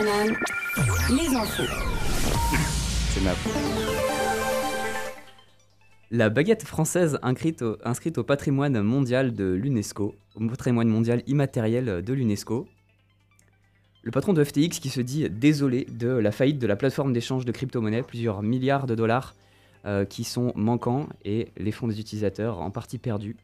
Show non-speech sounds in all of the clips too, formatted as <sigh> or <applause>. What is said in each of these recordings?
les La baguette française inscrite au, patrimoine mondial de l'UNESCO, au patrimoine mondial immatériel de l'UNESCO. Le patron de FTX qui se dit désolé de la faillite de la plateforme d'échange de crypto-monnaies, plusieurs milliards de dollars euh, qui sont manquants et les fonds des utilisateurs en partie perdus.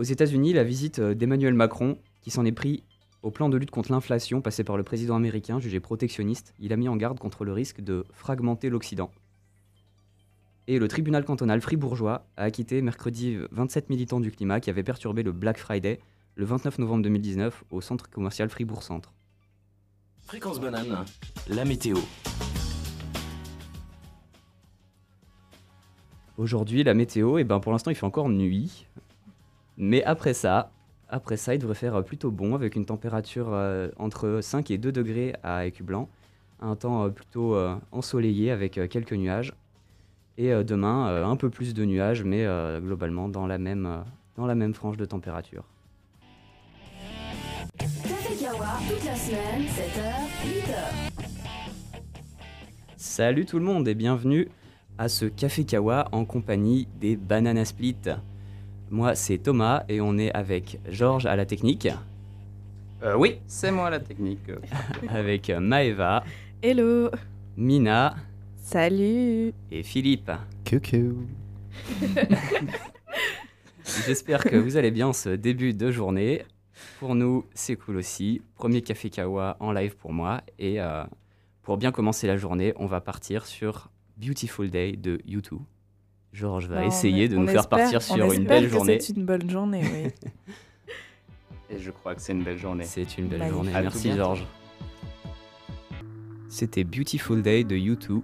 Aux États-Unis, la visite d'Emmanuel Macron, qui s'en est pris au plan de lutte contre l'inflation passé par le président américain jugé protectionniste, il a mis en garde contre le risque de fragmenter l'Occident. Et le tribunal cantonal fribourgeois a acquitté mercredi 27 militants du climat qui avaient perturbé le Black Friday le 29 novembre 2019 au centre commercial Fribourg Centre. Fréquence banane, la météo. Aujourd'hui, la météo, et ben pour l'instant, il fait encore nuit. Mais après ça, après ça, il devrait faire plutôt bon avec une température euh, entre 5 et 2 degrés à Écublanc. Un temps euh, plutôt euh, ensoleillé avec euh, quelques nuages. Et euh, demain, euh, un peu plus de nuages, mais euh, globalement dans la, même, euh, dans la même frange de température. Café Kawa, toute la semaine, 7h, 8h. Salut tout le monde et bienvenue à ce Café Kawa en compagnie des Banana Split. Moi, c'est Thomas et on est avec Georges à la technique, Euh, oui, c'est moi la technique. <laughs> euh. avec Maeva, Hello Mina Salut et Philippe. Coucou. <laughs> J'espère que vous allez bien en ce début de journée. Pour nous, c'est cool aussi. Premier Café Kawa en live pour moi. Et euh, pour bien commencer la journée, on va partir sur Beautiful Day de U2. Georges va Bah, essayer est- de nous faire partir on sur une belle que journée. C'est une bonne journée, oui. <laughs> Et je crois que c'est une belle journée. C'est une belle journée. À Merci. Georges. C'était Beautiful Day de U2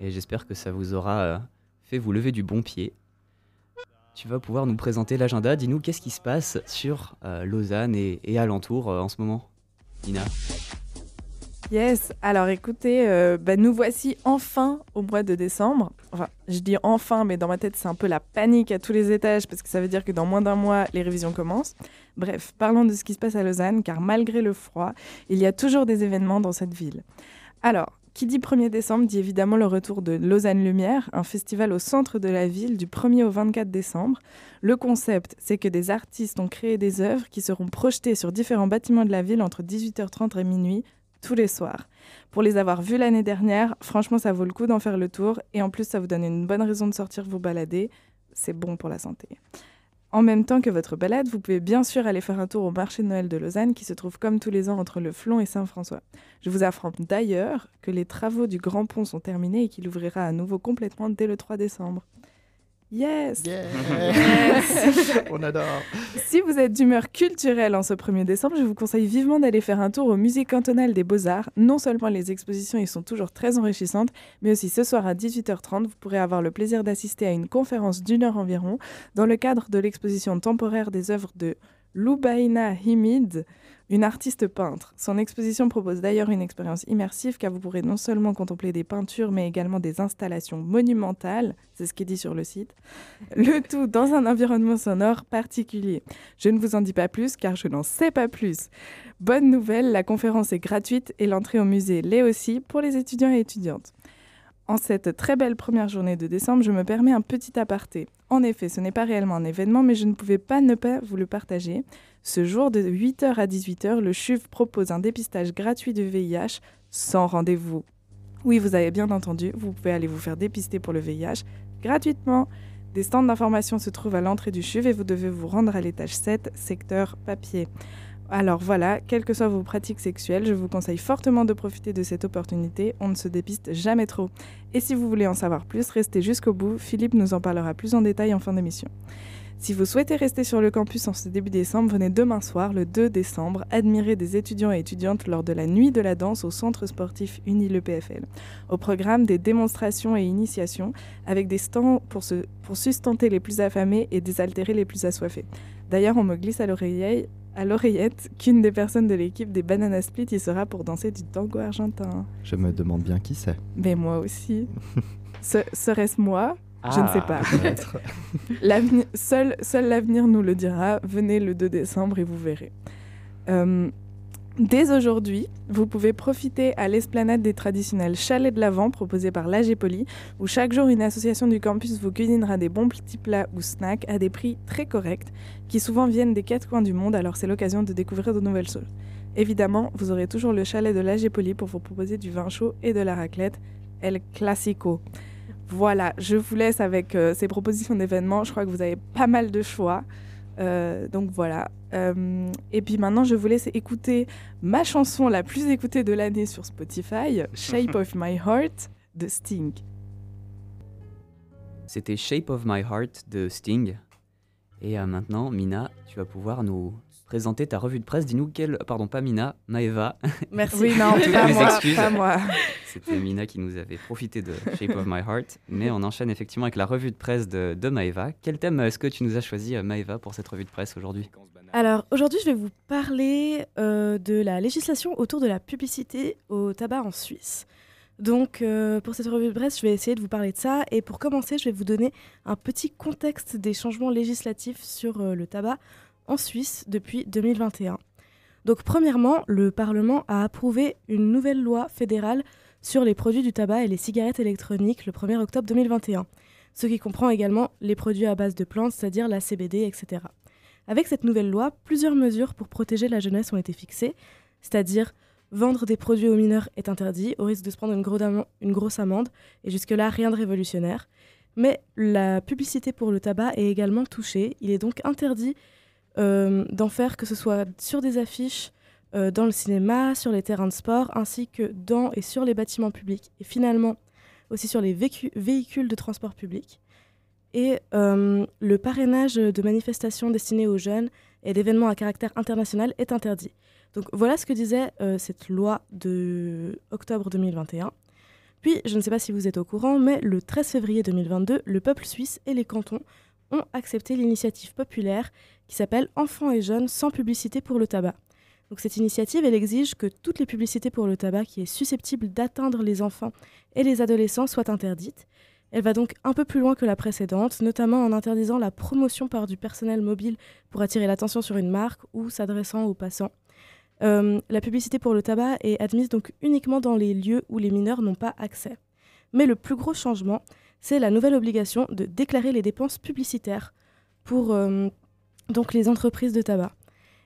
et j'espère que ça vous aura euh, fait vous lever du bon pied. Tu vas pouvoir nous présenter l'agenda. Dis-nous qu'est-ce qui se passe sur euh, Lausanne et, et alentour euh, en ce moment. Nina? Yes, alors écoutez, euh, bah, nous voici enfin au mois de décembre. Enfin, je dis enfin, mais dans ma tête, c'est un peu la panique à tous les étages parce que ça veut dire que dans moins d'un mois, les révisions commencent. Bref, parlons de ce qui se passe à Lausanne, car malgré le froid, il y a toujours des événements dans cette ville. Alors, qui dit 1er décembre dit évidemment le retour de Lausanne Lumière, un festival au centre de la ville du 1er au 24 décembre. Le concept, c'est que des artistes ont créé des œuvres qui seront projetées sur différents bâtiments de la ville entre 18h30 et minuit tous les soirs. Pour les avoir vus l'année dernière, franchement, ça vaut le coup d'en faire le tour et en plus, ça vous donne une bonne raison de sortir vous balader. C'est bon pour la santé. En même temps que votre balade, vous pouvez bien sûr aller faire un tour au marché de Noël de Lausanne qui se trouve comme tous les ans entre le Flon et Saint-François. Je vous apprends d'ailleurs que les travaux du Grand Pont sont terminés et qu'il ouvrira à nouveau complètement dès le 3 décembre. Yes <laughs> On adore. Si vous êtes d'humeur culturelle en ce 1er décembre, je vous conseille vivement d'aller faire un tour au musée cantonal des beaux-arts. Non seulement les expositions y sont toujours très enrichissantes, mais aussi ce soir à 18h30, vous pourrez avoir le plaisir d'assister à une conférence d'une heure environ dans le cadre de l'exposition temporaire des œuvres de Loubaina Himid, une artiste peintre. Son exposition propose d'ailleurs une expérience immersive car vous pourrez non seulement contempler des peintures mais également des installations monumentales, c'est ce qui est dit sur le site, <laughs> le tout dans un environnement sonore particulier. Je ne vous en dis pas plus car je n'en sais pas plus. Bonne nouvelle, la conférence est gratuite et l'entrée au musée l'est aussi pour les étudiants et étudiantes. En cette très belle première journée de décembre, je me permets un petit aparté. En effet, ce n'est pas réellement un événement, mais je ne pouvais pas ne pas vous le partager. Ce jour, de 8h à 18h, le CHUV propose un dépistage gratuit du VIH sans rendez-vous. Oui, vous avez bien entendu, vous pouvez aller vous faire dépister pour le VIH gratuitement. Des stands d'information se trouvent à l'entrée du CHUV et vous devez vous rendre à l'étage 7, secteur papier. Alors voilà, quelles que soient vos pratiques sexuelles, je vous conseille fortement de profiter de cette opportunité. On ne se dépiste jamais trop. Et si vous voulez en savoir plus, restez jusqu'au bout. Philippe nous en parlera plus en détail en fin d'émission. Si vous souhaitez rester sur le campus en ce début décembre, venez demain soir, le 2 décembre, admirer des étudiants et étudiantes lors de la nuit de la danse au centre sportif Uni le PFL. Au programme, des démonstrations et initiations avec des stands pour, se, pour sustenter les plus affamés et désaltérer les plus assoiffés. D'ailleurs, on me glisse à l'oreillette à l'oreillette qu'une des personnes de l'équipe des Banana Split y sera pour danser du tango argentin. Je me demande bien qui c'est. Mais moi aussi. <laughs> Ce- Serait-ce moi? Je ne sais Ah, pas. <laughs> Seul seul l'avenir nous le dira. Venez le 2 décembre et vous verrez. Euh, Dès aujourd'hui, vous pouvez profiter à l'esplanade des traditionnels chalets de l'Avent proposés par l'AG Poli, où chaque jour une association du campus vous cuisinera des bons petits plats ou snacks à des prix très corrects, qui souvent viennent des quatre coins du monde, alors c'est l'occasion de découvrir de nouvelles choses. Évidemment, vous aurez toujours le chalet de l'AG Poli pour vous proposer du vin chaud et de la raclette, El Classico. Voilà, je vous laisse avec euh, ces propositions d'événements. Je crois que vous avez pas mal de choix. Euh, donc voilà. Euh, et puis maintenant, je vous laisse écouter ma chanson la plus écoutée de l'année sur Spotify, <laughs> Shape of My Heart de Sting. C'était Shape of My Heart de Sting. Et euh, maintenant, Mina, tu vas pouvoir nous présenter ta revue de presse. Dis-nous quelle. Pardon, pas Mina, Maeva. <laughs> Merci. Oui, non, pas Mes moi, excuses. pas moi. C'était Mina qui nous avait profité de Shape of My Heart. Mais on enchaîne effectivement avec la revue de presse de, de Maeva. Quel thème est-ce que tu nous as choisi, euh, Maeva, pour cette revue de presse aujourd'hui? Alors aujourd'hui, je vais vous parler euh, de la législation autour de la publicité au tabac en Suisse. Donc euh, pour cette revue de presse, je vais essayer de vous parler de ça. Et pour commencer, je vais vous donner un petit contexte des changements législatifs sur euh, le tabac en Suisse depuis 2021. Donc premièrement, le Parlement a approuvé une nouvelle loi fédérale sur les produits du tabac et les cigarettes électroniques le 1er octobre 2021, ce qui comprend également les produits à base de plantes, c'est-à-dire la CBD, etc. Avec cette nouvelle loi, plusieurs mesures pour protéger la jeunesse ont été fixées, c'est-à-dire vendre des produits aux mineurs est interdit, au risque de se prendre une, une grosse amende, et jusque-là, rien de révolutionnaire. Mais la publicité pour le tabac est également touchée. Il est donc interdit d'en faire que ce soit sur des affiches, euh, dans le cinéma, sur les terrains de sport, ainsi que dans et sur les bâtiments publics, et finalement aussi sur les véhicules de transport public. Et euh, le parrainage de manifestations destinées aux jeunes et d'événements à caractère international est interdit. Donc voilà ce que disait euh, cette loi de octobre 2021. Puis, je ne sais pas si vous êtes au courant, mais le 13 février 2022, le peuple suisse et les cantons ont accepté l'initiative populaire qui s'appelle Enfants et jeunes sans publicité pour le tabac. Donc cette initiative, elle exige que toutes les publicités pour le tabac qui est susceptible d'atteindre les enfants et les adolescents soient interdites. Elle va donc un peu plus loin que la précédente, notamment en interdisant la promotion par du personnel mobile pour attirer l'attention sur une marque ou s'adressant aux passants. Euh, la publicité pour le tabac est admise donc uniquement dans les lieux où les mineurs n'ont pas accès. Mais le plus gros changement, c'est la nouvelle obligation de déclarer les dépenses publicitaires pour euh, donc les entreprises de tabac.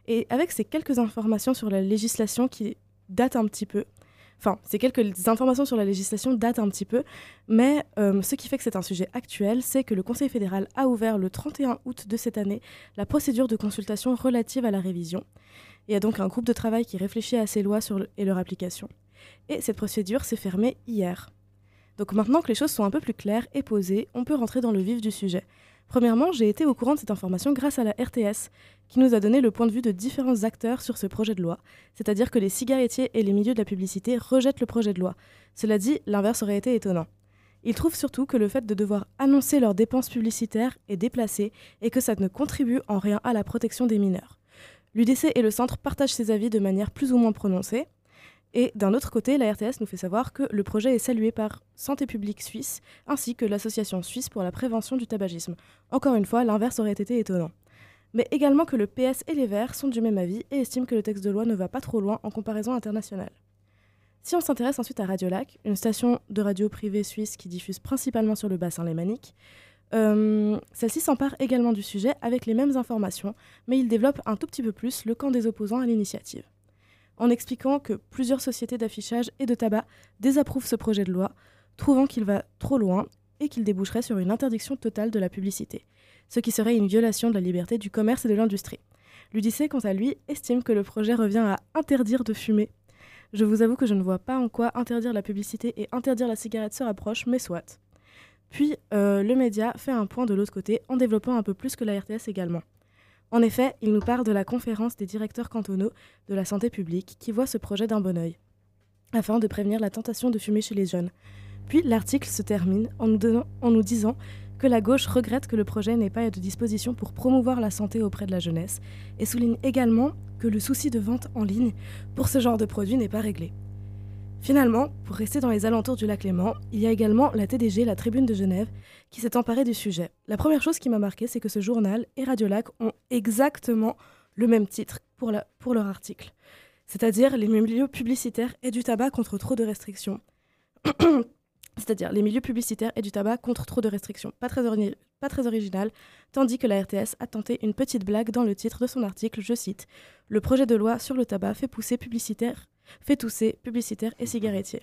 Et avec ces quelques informations sur la législation qui datent un petit peu, enfin, ces quelques informations sur la législation datent un petit peu, mais euh, ce qui fait que c'est un sujet actuel, c'est que le Conseil fédéral a ouvert le 31 août de cette année la procédure de consultation relative à la révision. Il y a donc un groupe de travail qui réfléchit à ces lois et leur application. Et cette procédure s'est fermée hier. Donc maintenant que les choses sont un peu plus claires et posées, on peut rentrer dans le vif du sujet. Premièrement, j'ai été au courant de cette information grâce à la RTS, qui nous a donné le point de vue de différents acteurs sur ce projet de loi, c'est-à-dire que les cigarettiers et les milieux de la publicité rejettent le projet de loi. Cela dit, l'inverse aurait été étonnant. Ils trouvent surtout que le fait de devoir annoncer leurs dépenses publicitaires est déplacé et que ça ne contribue en rien à la protection des mineurs. L'UDC et le centre partagent ces avis de manière plus ou moins prononcée. Et d'un autre côté, la RTS nous fait savoir que le projet est salué par Santé publique suisse ainsi que l'Association suisse pour la prévention du tabagisme. Encore une fois, l'inverse aurait été étonnant. Mais également que le PS et les Verts sont du même avis et estiment que le texte de loi ne va pas trop loin en comparaison internationale. Si on s'intéresse ensuite à Radiolac, une station de radio privée suisse qui diffuse principalement sur le bassin lémanique, euh, celle-ci s'empare également du sujet avec les mêmes informations, mais il développe un tout petit peu plus le camp des opposants à l'initiative. En expliquant que plusieurs sociétés d'affichage et de tabac désapprouvent ce projet de loi, trouvant qu'il va trop loin et qu'il déboucherait sur une interdiction totale de la publicité, ce qui serait une violation de la liberté du commerce et de l'industrie. L'UDC, quant à lui, estime que le projet revient à interdire de fumer. Je vous avoue que je ne vois pas en quoi interdire la publicité et interdire la cigarette se rapprochent, mais soit. Puis, euh, le média fait un point de l'autre côté en développant un peu plus que la RTS également. En effet, il nous parle de la conférence des directeurs cantonaux de la santé publique qui voit ce projet d'un bon œil, afin de prévenir la tentation de fumer chez les jeunes. Puis l'article se termine en nous, donnant- en nous disant que la gauche regrette que le projet n'ait pas de disposition pour promouvoir la santé auprès de la jeunesse et souligne également que le souci de vente en ligne pour ce genre de produit n'est pas réglé. Finalement, pour rester dans les alentours du lac Léman, il y a également la TDG, la Tribune de Genève, qui s'est emparée du sujet. La première chose qui m'a marqué, c'est que ce journal et Radiolac ont exactement le même titre pour, leur article. c'est-à-dire les milieux publicitaires et du tabac contre trop de restrictions. <coughs> c'est-à-dire les milieux publicitaires et du tabac contre trop de restrictions. Pas très, pas très original, tandis que la RTS a tenté une petite blague dans le titre de son article, je cite Le projet de loi sur le tabac fait pousser publicitaire, fait tousser publicitaires et cigarettiers.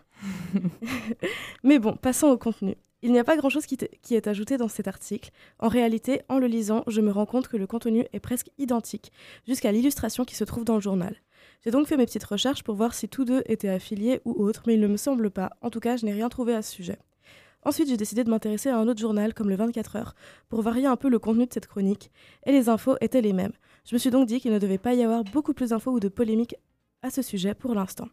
<laughs> Mais bon, passons au contenu. Il n'y a pas grand-chose qui, qui est ajouté dans cet article. En réalité, en le lisant, je me rends compte que le contenu est presque identique, jusqu'à l'illustration qui se trouve dans le journal. J'ai donc fait mes petites recherches pour voir si tous deux étaient affiliés ou autres, mais il ne me semble pas. En tout cas, je n'ai rien trouvé à ce sujet. Ensuite, j'ai décidé de m'intéresser à un autre journal comme le 24 heures pour varier un peu le contenu de cette chronique, et les infos étaient les mêmes. Je me suis donc dit qu'il ne devait pas y avoir beaucoup plus d'infos ou de polémiques à ce sujet pour l'instant.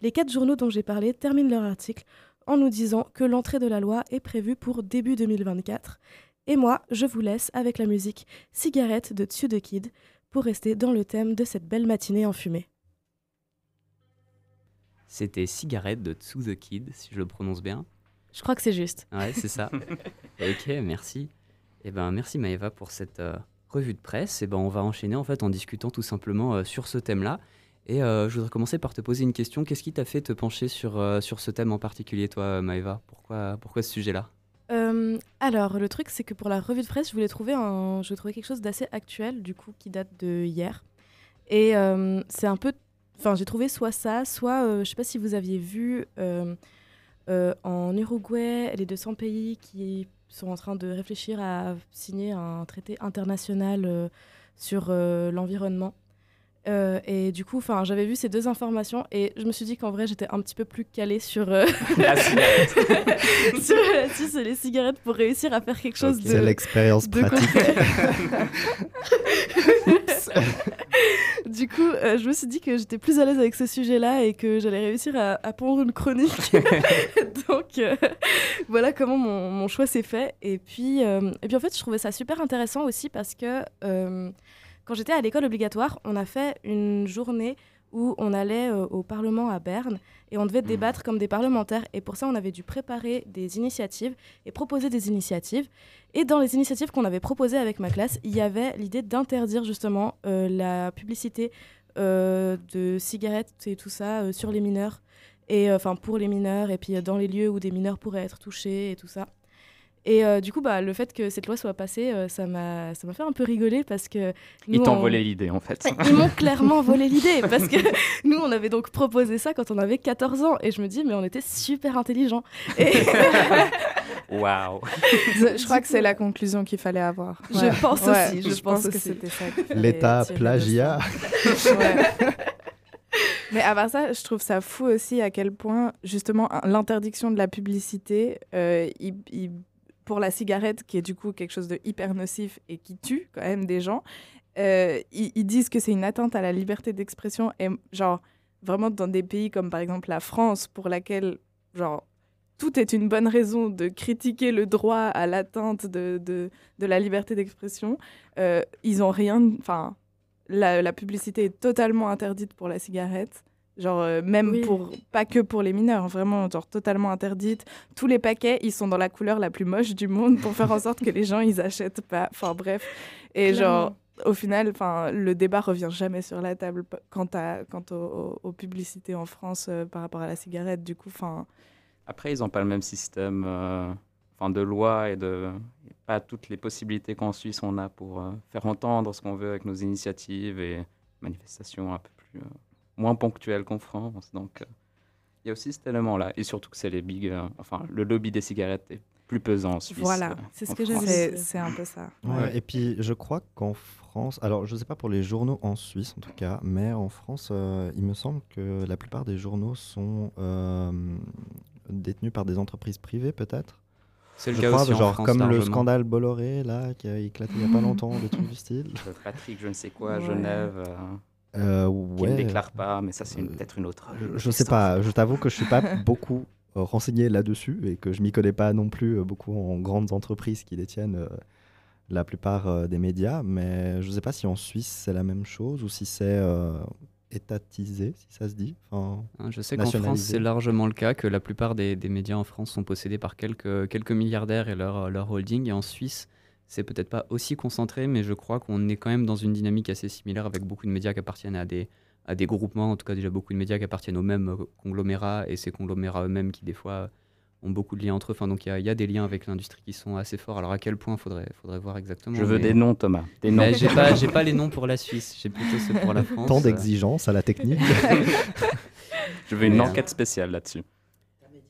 Les quatre journaux dont j'ai parlé terminent leur article en nous disant que l'entrée de la loi est prévue pour début 2024. Et moi, je vous laisse avec la musique Cigarette de Tue the Kid pour rester dans le thème de cette belle matinée enfumée. C'était Cigarette de Tsu the Kid, si je le prononce bien. Je crois que c'est juste. Ouais, c'est ça. <laughs> ok, merci. Eh ben, merci Maëva pour cette euh, revue de presse. Et ben, on va enchaîner en fait en discutant tout simplement euh, sur ce thème-là. Et euh, je voudrais commencer par te poser une question. Qu'est-ce qui t'a fait te pencher sur, euh, sur ce thème en particulier, toi, Maëva? Pourquoi, pourquoi ce sujet-là? Euh, alors, le truc, c'est que pour la revue de presse, je voulais trouver, un, je trouver quelque chose d'assez actuel, du coup, qui date de hier. Et euh, c'est un peu. Enfin, j'ai trouvé soit ça, soit. euh, je sais pas si vous aviez vu euh, euh, en Uruguay les 200 pays qui sont en train de réfléchir à signer un traité international euh, sur euh, l'environnement. Euh, et du coup, enfin, j'avais vu ces deux informations et je me suis dit qu'en vrai, j'étais un petit peu plus calée sur, euh, La cigarette. <laughs> sur, là-dessus, sur les cigarettes pour réussir à faire quelque chose de, C'est l'expérience de pratique. du coup, euh, je me suis dit que j'étais plus à l'aise avec ce sujet-là et que j'allais réussir à, à pondre une chronique. <laughs> Donc euh, voilà comment mon, mon choix s'est fait. Et puis, euh, et puis en fait, je trouvais ça super intéressant aussi parce que euh, quand j'étais à l'école obligatoire, on a fait une journée où on allait euh, au Parlement à Berne et on devait débattre comme des parlementaires. Et pour ça, on avait dû préparer des initiatives et proposer des initiatives. Et dans les initiatives qu'on avait proposées avec ma classe, il y avait l'idée d'interdire justement euh, la publicité euh, de cigarettes et tout ça sur les mineurs, et enfin pour les mineurs, et puis dans les lieux où des mineurs pourraient être touchés et tout ça. Et euh, du coup, bah, le fait que cette loi soit passée, euh, ça m'a ça m'a fait un peu rigoler parce que Ils t'ont on- volé l'idée, en fait. ils m'ont clairement volé <laughs> l'idée parce que nous, on avait donc proposé ça quand on avait 14 ans et je me dis, mais on était super intelligents. Et <laughs> Waouh. Je crois que c'est la conclusion qu'il fallait avoir. Je pense aussi, je pense que c'était ça. L'état plagiat. Ouais. Mais à part ça, je trouve ça fou aussi à quel point, justement, l'interdiction de la publicité, euh, il- il- pour la cigarette, qui est du coup quelque chose de hyper nocif et qui tue quand même des gens, euh, ils, disent que c'est une atteinte à la liberté d'expression. Et genre, vraiment dans des pays comme par exemple la France, pour laquelle, genre, tout est une bonne raison de critiquer le droit à l'atteinte de, de, la liberté d'expression, euh, ils ont rien. Enfin, la publicité est totalement interdite pour la cigarette. Genre, euh, même Oui. pour. Pas que pour les mineurs, vraiment, genre, totalement interdite. Tous les paquets, ils sont dans la couleur la plus moche du monde pour faire en <laughs> sorte que les gens, ils achètent pas. Enfin, bref. Et genre, au final, enfin, le débat revient jamais sur la table quant, à, quant au- au- aux, publicités en France euh, par rapport à la cigarette. Du coup, enfin. Après, ils n'ont pas le même système euh, enfin, de loi et de et pas toutes les possibilités qu'en Suisse on a pour euh, faire entendre ce qu'on veut avec nos initiatives et manifestations un peu plus euh, moins ponctuelles qu'en France. Donc, euh, il y a aussi cet élément-là. Et surtout que c'est les big, euh, enfin, le lobby des cigarettes est plus pesant en Suisse. Voilà, euh, c'est ce en que France. dit. C'est c'est un peu ça. Ouais, Et puis, je crois qu'en France, alors je ne sais pas pour les journaux en Suisse en tout cas, mais en France, euh, il me semble que la plupart des journaux sont euh, détenus par des entreprises privées, peut-être. C'est le Je cas crois, aussi en genre France, comme le scandale Bolloré, là, qui a éclaté il n'y a pas longtemps, des trucs du style. <laughs> Patrick, je ne sais quoi, à Ouais. Genève, euh, Euh, qui ne déclare pas, mais ça, c'est Euh, peut-être une autre. Je- Je sais pas, je t'avoue que je suis pas <laughs> beaucoup euh, renseigné là-dessus et que je m'y connais pas non plus euh, beaucoup en grandes entreprises qui détiennent euh, la plupart euh, des médias, mais je sais pas si en Suisse c'est la même chose ou si c'est euh, étatisé, si ça se dit. Enfin, Hein, je sais qu'en France, c'est largement le cas, que la plupart des, des médias en France sont possédés par quelques, quelques milliardaires et leur, leur holding. Et en Suisse, c'est peut-être pas aussi concentré, mais je crois qu'on est quand même dans une dynamique assez similaire avec beaucoup de médias qui appartiennent à des, à des groupements, en tout cas déjà beaucoup de médias qui appartiennent aux mêmes euh, conglomérats et ces conglomérats eux-mêmes qui des fois ont beaucoup de liens entre eux. Enfin, donc il y a- il y, a des liens avec l'industrie qui sont assez forts. Alors à quel point faudrait, faudrait voir exactement. Je veux mais- des noms, Thomas. Des noms. J'ai pas, j'ai pas <laughs> les noms pour la Suisse, j'ai plutôt ceux pour la <laughs> France. Tant d'exigences à la technique. <laughs> Je veux une Mais, euh, enquête spéciale là-dessus.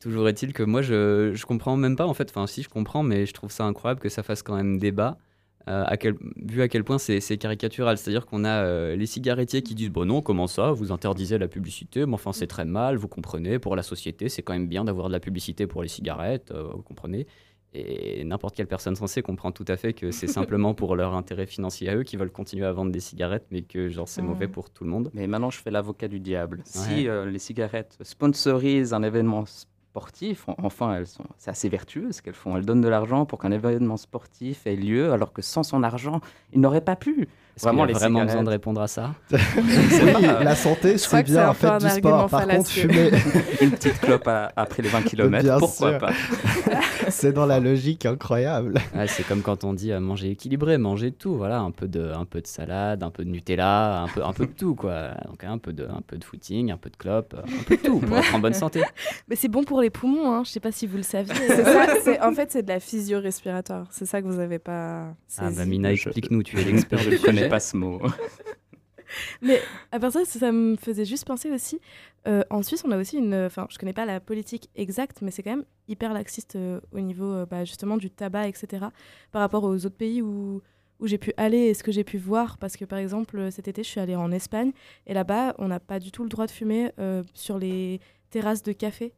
Toujours est-il que moi, je, je comprends même pas, en fait, enfin si je comprends, mais je trouve ça incroyable que ça fasse quand même débat, euh, à quel, vu à quel point c'est caricatural. C'est-à-dire qu'on a euh, les cigarettiers qui disent, bon non, comment ça, vous interdisez la publicité, mais enfin c'est très mal, vous comprenez, pour la société, c'est quand même bien d'avoir de la publicité pour les cigarettes, euh, vous comprenez. Et n'importe quelle personne sensée comprend tout à fait que c'est <laughs> simplement pour leur intérêt financier à eux qui veulent continuer à vendre des cigarettes, mais que genre c'est Ouais. mauvais pour tout le monde. Mais maintenant, je fais l'avocat du diable. Ouais. Si euh, les cigarettes sponsorisent un événement sportif, en- enfin, elles sont, c'est assez vertueux ce qu'elles font. Elles donnent de l'argent pour qu'un événement sportif ait lieu, alors que sans son argent, il n'aurait pas pu. Est-ce qu'il y Vraiment, a les vraiment besoin de répondre à ça <laughs> oui, la santé, c'est bien, faites du sport. Par contre, fumer, <laughs> Une petite clope à- après les 20 km, Bien pourquoi sûr. pas <laughs> c'est dans la logique incroyable. Ouais, c'est comme quand on dit euh, manger équilibré, manger tout, voilà, un peu de, un peu de salade, un peu de Nutella, un peu, un peu de tout, quoi. Donc un peu de, un peu de footing, un peu de clope, un peu de tout pour être en bonne santé. Mais c'est bon pour les poumons, hein. je sais pas si vous le saviez. <laughs> C'est ça, en <laughs> fait, c'est de la physio-respiratoire. C'est ça que vous avez pas. Ah bah Mina, explique-nous, tu es <laughs> l'expert Je ne connais pas ce mot. Mais à part ça, ça me faisait juste penser aussi. euh, en Suisse, on a aussi une. Enfin, je connais pas la politique exacte, mais c'est quand même hyper laxiste euh, au niveau euh, bah, justement du tabac, etc. Par rapport aux autres pays où, où j'ai pu aller et ce que j'ai pu voir. Parce que par exemple, cet été, je suis allée en Espagne et là-bas, on n'a pas du tout le droit de fumer euh, sur les terrasses de café,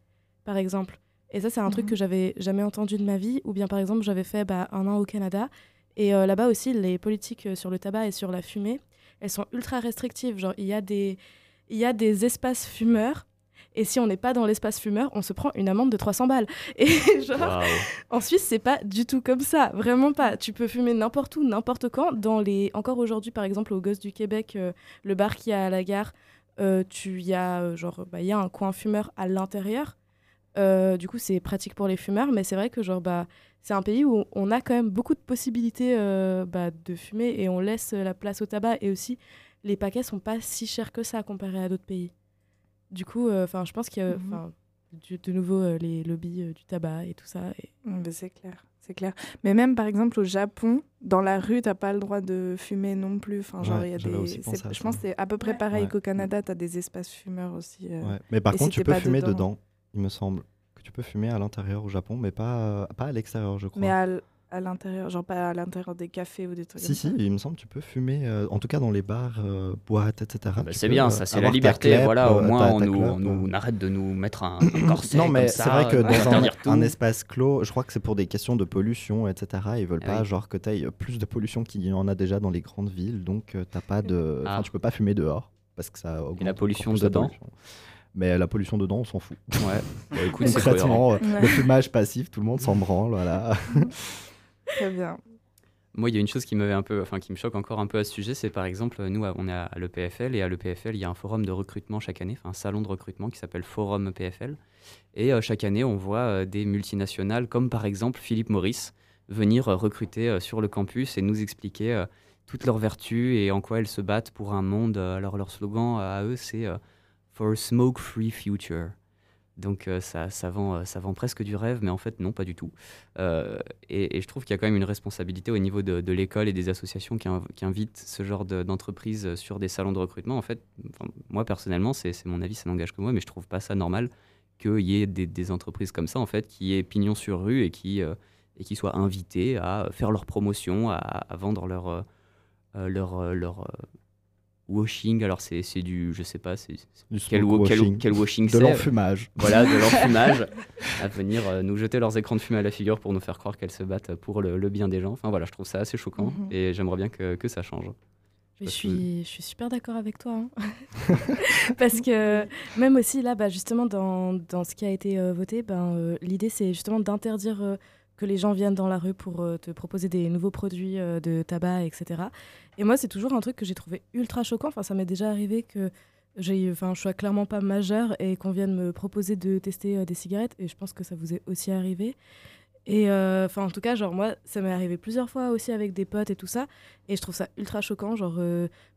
par exemple. Et ça, c'est un truc Mhm. que j'avais jamais entendu de ma vie. Ou bien, par exemple, j'avais fait bah, un an au Canada. Et euh, là-bas aussi, les politiques euh, sur le tabac et sur la fumée, elles sont ultra restrictives. Genre, il y a des, il y a des espaces fumeurs. Et si on n'est pas dans l'espace fumeur, on se prend une amende de 300 balles. <laughs> Et genre, en Suisse, c'est pas du tout comme ça, vraiment pas. Tu peux fumer n'importe où, n'importe quand. Dans les, encore aujourd'hui, par exemple, au Gosse du Québec, euh, le bar qui a à la gare, euh, tu y a genre, bah, il y a un coin fumeur à l'intérieur. Euh, du coup, c'est pratique pour les fumeurs, mais c'est vrai que genre bah c'est un pays où on a quand même beaucoup de possibilités euh, bah, de fumer et on laisse la place au tabac et aussi les paquets sont pas si chers que ça comparé à d'autres pays. Du coup, enfin, je pense qu'il y a, Mhm. du- de nouveau euh, les lobbies euh, du tabac et tout ça. Et... Mm, c'est clair, c'est clair. Mais même par exemple au Japon, dans la rue, t'as pas le droit de fumer non plus. Enfin, genre, Ouais, il y a des. Je pense que c'est à peu près Ouais. pareil Ouais. qu'au Canada, t'as des espaces fumeurs aussi. euh. Ouais. Mais par Et contre, si tu peux pas fumer dedans dedans. Il me semble. Que tu peux fumer à l'intérieur au Japon, mais pas, euh, pas à l'extérieur, je crois. Mais à, à l'intérieur, genre pas à l'intérieur des cafés ou des trucs Si, comme si, ça. il me semble que tu peux fumer, euh, en tout cas dans les bars, euh, boîtes, etc. Bah, c'est bien, ça, c'est la liberté. clep, voilà, au moins, on, nous, on nous- on arrête de nous mettre un, un <clears throat> corset. Non, mais c'est vrai que euh, dans un, espace clos, je crois que c'est pour des questions de pollution, etc. Ils veulent Ah pas oui. genre que tu aies plus de pollution qu'il y en a déjà dans les grandes villes, donc euh, t'as pas de, Ah. tu peux pas fumer dehors parce que ça augmente encore pollution plus la dedans pollution. Mais la pollution dedans, on s'en fout. Ouais, <laughs> bah, écoute. Concrètement, euh, Ouais. le fumage passif, tout le monde s'en branle, voilà. <laughs> Très bien. Moi, il y a une chose qui m'avait un peu, enfin, qui me choque encore un peu à ce sujet, c'est par exemple, nous, on est à l'EPFL et à l'EPFL, il y a un forum de recrutement chaque année, enfin, un salon de recrutement qui s'appelle Forum EPFL. Et euh, chaque année, on voit euh, des multinationales, comme par exemple Philippe Morris, venir euh, recruter euh, sur le campus et nous expliquer euh, toutes leurs vertus et en quoi elles se battent pour un monde. euh, alors, leur slogan euh, à eux, c'est euh, For a Smoke-Free Future. Donc euh, ça, ça, vend, euh, ça vend presque du rêve, mais en fait non, pas du tout. Euh, et, je trouve qu'il y a quand même une responsabilité au niveau de, l'école et des associations qui, inv- qui invitent ce genre de- d'entreprise sur des salons de recrutement. En fait, moi personnellement, c'est mon avis, ça n'engage que moi, mais je trouve pas ça normal qu'il y ait des, entreprises comme ça, en fait, qui aient pignon sur rue et qui, et qui soient invitées à faire leur promotion, à, vendre leur, leur, leur washing. Alors c'est c'est du, je sais pas, c'est quel, wa- quel- washing. quel washing de l'enfumage. voilà, de <laughs> l'enfumage, à venir euh, nous jeter leurs écrans de fumée à la figure pour nous faire croire qu'elles se battent pour le, le bien des gens. Enfin voilà, je trouve ça assez choquant Mhm. et j'aimerais bien que, que ça change. Je suis, je suis super d'accord avec toi. hein. <laughs> Parce que même aussi là, bah, justement, dans, dans ce qui a été euh, voté, ben, euh, l'idée c'est justement d'interdire euh, que les gens viennent dans la rue pour euh, te proposer des nouveaux produits euh, de tabac, etc. Et moi, c'est toujours un truc que j'ai trouvé ultra choquant. Enfin, ça m'est déjà arrivé que enfin, je sois clairement pas majeure et qu'on vienne me proposer de tester euh, des cigarettes. Et je pense que ça vous est aussi arrivé. Et enfin, en tout cas, genre moi, ça m'est arrivé plusieurs fois aussi avec des potes et tout ça. Et je trouve ça ultra choquant, genre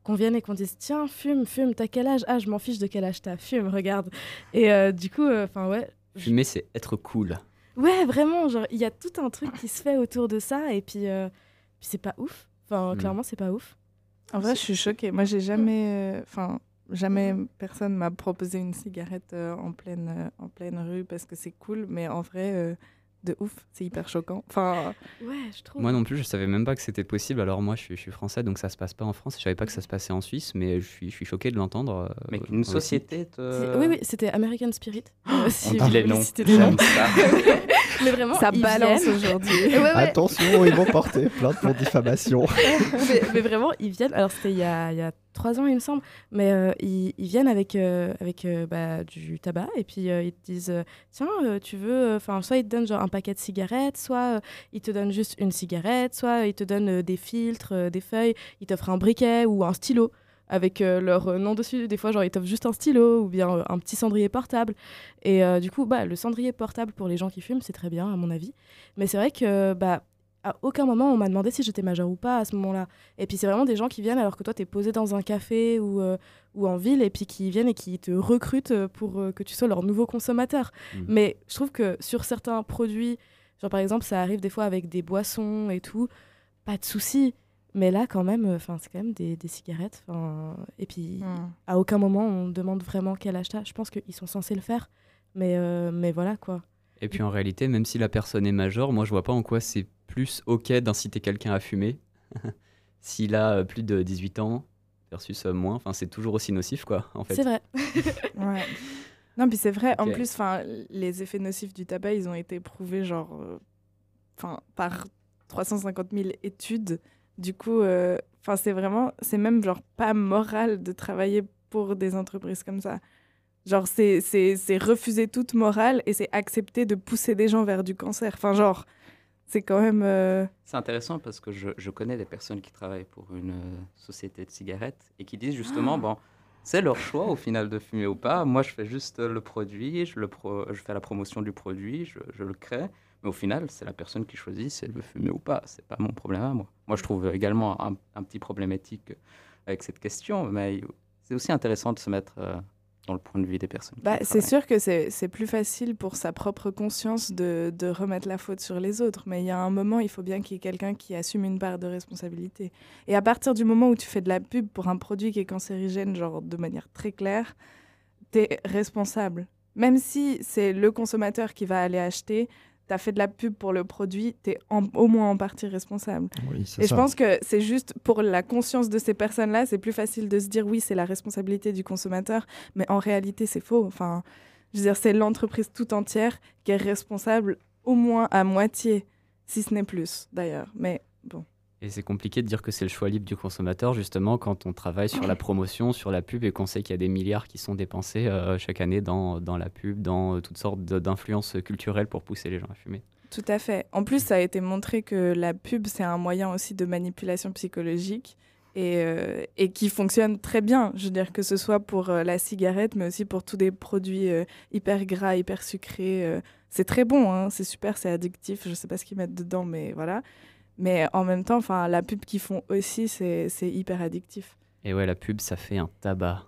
qu'on vienne et qu'on dise tiens, fume, fume, t'as quel âge? Ah, je m'en fiche de quel âge t'as, fume, regarde. Et du coup, enfin ouais. Fumer, c'est être cool. Ouais, vraiment, genre il y a tout un truc qui se fait autour de ça et puis, puis c'est pas ouf. Enfin, Mm. clairement, c'est pas ouf. En vrai, je suis choquée. Moi, j'ai jamais. euh, Enfin, jamais personne m'a proposé une cigarette euh, en, pleine, euh, en pleine rue parce que c'est cool, mais en vrai, euh, de ouf, c'est hyper choquant. Enfin, Ouais, je trouve. Moi non plus, je savais même pas que c'était possible. Alors moi, je suis, je suis français, donc ça se passe pas en France. Je savais pas que ça se passait en Suisse, mais je suis, je suis choqué de l'entendre. euh, Mais le société te. Oui, oui, c'était American Spirit. <gasps> Euh, si On dit les noms. J'aime ça. <laughs> Mais vraiment, ça balance aujourd'hui. <laughs> Ouais, ouais. Attention, ils vont porter plainte pour diffamation. <laughs> mais, mais vraiment, ils viennent. Alors, c'était il y a, il y a trois ans, il me semble. Mais euh, ils, viennent avec, euh, avec euh, bah, du tabac. Et puis, ils te disent Tiens, tu veux. Enfin, soit ils te donnent genre un paquet de cigarettes, soit ils te donnent juste une cigarette, soit ils te donnent des filtres, des feuilles. Ils t'offrent un briquet ou un stylo avec leur nom dessus. Des fois, genre, ils t'offrent juste un stylo ou bien un petit cendrier portable. Et du coup, bah, le cendrier portable pour les gens qui fument, c'est très bien, à mon avis. Mais c'est vrai que, bah, à aucun moment, on m'a demandé si j'étais majeure ou pas à ce moment-là. Et puis, c'est vraiment des gens qui viennent alors que toi, tu es posé dans un café ou, euh, ou en ville et puis qui viennent et qui te recrutent euh, pour euh, que tu sois leur nouveau consommateur. Mhm. Mais je trouve que sur certains produits, genre par exemple, ça arrive des fois avec des boissons et tout, pas de souci. Mais là, quand même, enfin, c'est quand même des, des cigarettes. 'fin, Et puis, Hmm. à aucun moment, on demande vraiment quel âge t'as. Je pense qu'ils sont censés le faire. Mais, euh, mais voilà, quoi. Et puis en réalité, même si la personne est majeure, moi je vois pas en quoi c'est plus ok d'inciter quelqu'un à fumer <laughs> s'il a euh, plus de 18 ans versus euh, moins. Enfin, c'est toujours aussi nocif quoi. En fait. C'est vrai. <laughs> Ouais. Non, puis c'est vrai, en plus, enfin, les effets nocifs du tabac, ils ont été prouvés genre, euh, enfin, par 350 000 études. Du coup, euh, enfin, c'est vraiment, c'est même genre pas moral de travailler pour des entreprises comme ça. Genre, c'est c'est- c'est refuser toute morale et c'est accepter de pousser des gens vers du cancer. Enfin, genre, c'est quand même. euh, C'est intéressant parce que je, je connais des personnes qui travaillent pour une euh, société de cigarettes et qui disent justement, bon, c'est leur choix au final de fumer ou pas. Moi, je fais juste euh, le produit, je, le pro- je fais la promotion du produit, je, je le crée. Mais au final, c'est la personne qui choisit si elle veut fumer ou pas. C'est pas mon problème à moi. Moi, je trouve également un, un petit problématique avec cette question, mais c'est aussi intéressant de se mettre euh, dans le point de vue des personnes. Bah, c'est sûr que c'est c'est plus facile pour sa propre conscience de, de remettre la faute sur les autres. Mais il y a un moment, il faut bien qu'il y ait quelqu'un qui assume une part de responsabilité. Et à partir du moment où tu fais de la pub pour un produit qui est cancérigène, genre de manière très claire, tu es responsable. Même si c'est le consommateur qui va aller acheter, tu as fait de la pub pour le produit, tu es au moins en partie responsable. Oui, Et je pense que c'est juste pour la conscience de ces personnes-là, c'est plus facile de se dire oui, c'est la responsabilité du consommateur, mais en réalité, c'est faux. Enfin, je veux dire, c'est l'entreprise tout entière qui est responsable au moins à moitié, si ce n'est plus d'ailleurs. Mais bon. Et c'est compliqué de dire que c'est le choix libre du consommateur, justement, quand on travaille sur la <laughs> promotion, sur la pub, et qu'on sait qu'il y a des milliards qui sont dépensés euh, chaque année dans, dans la pub, dans euh, toutes sortes d'influences culturelles pour pousser les gens à fumer. Tout à fait. En plus, ça a été montré que la pub, c'est un moyen aussi de manipulation psychologique et, euh, et qui fonctionne très bien. Je veux dire que ce soit pour euh, la cigarette, mais aussi pour tous des produits euh, hyper gras, hyper sucrés. c'est très bon, hein, c'est super, c'est addictif. Je sais pas ce qu'ils mettent dedans, mais voilà. Mais en même temps, enfin, la pub qu'ils font aussi, c'est c'est hyper addictif. Et ouais, la pub, ça fait un tabac.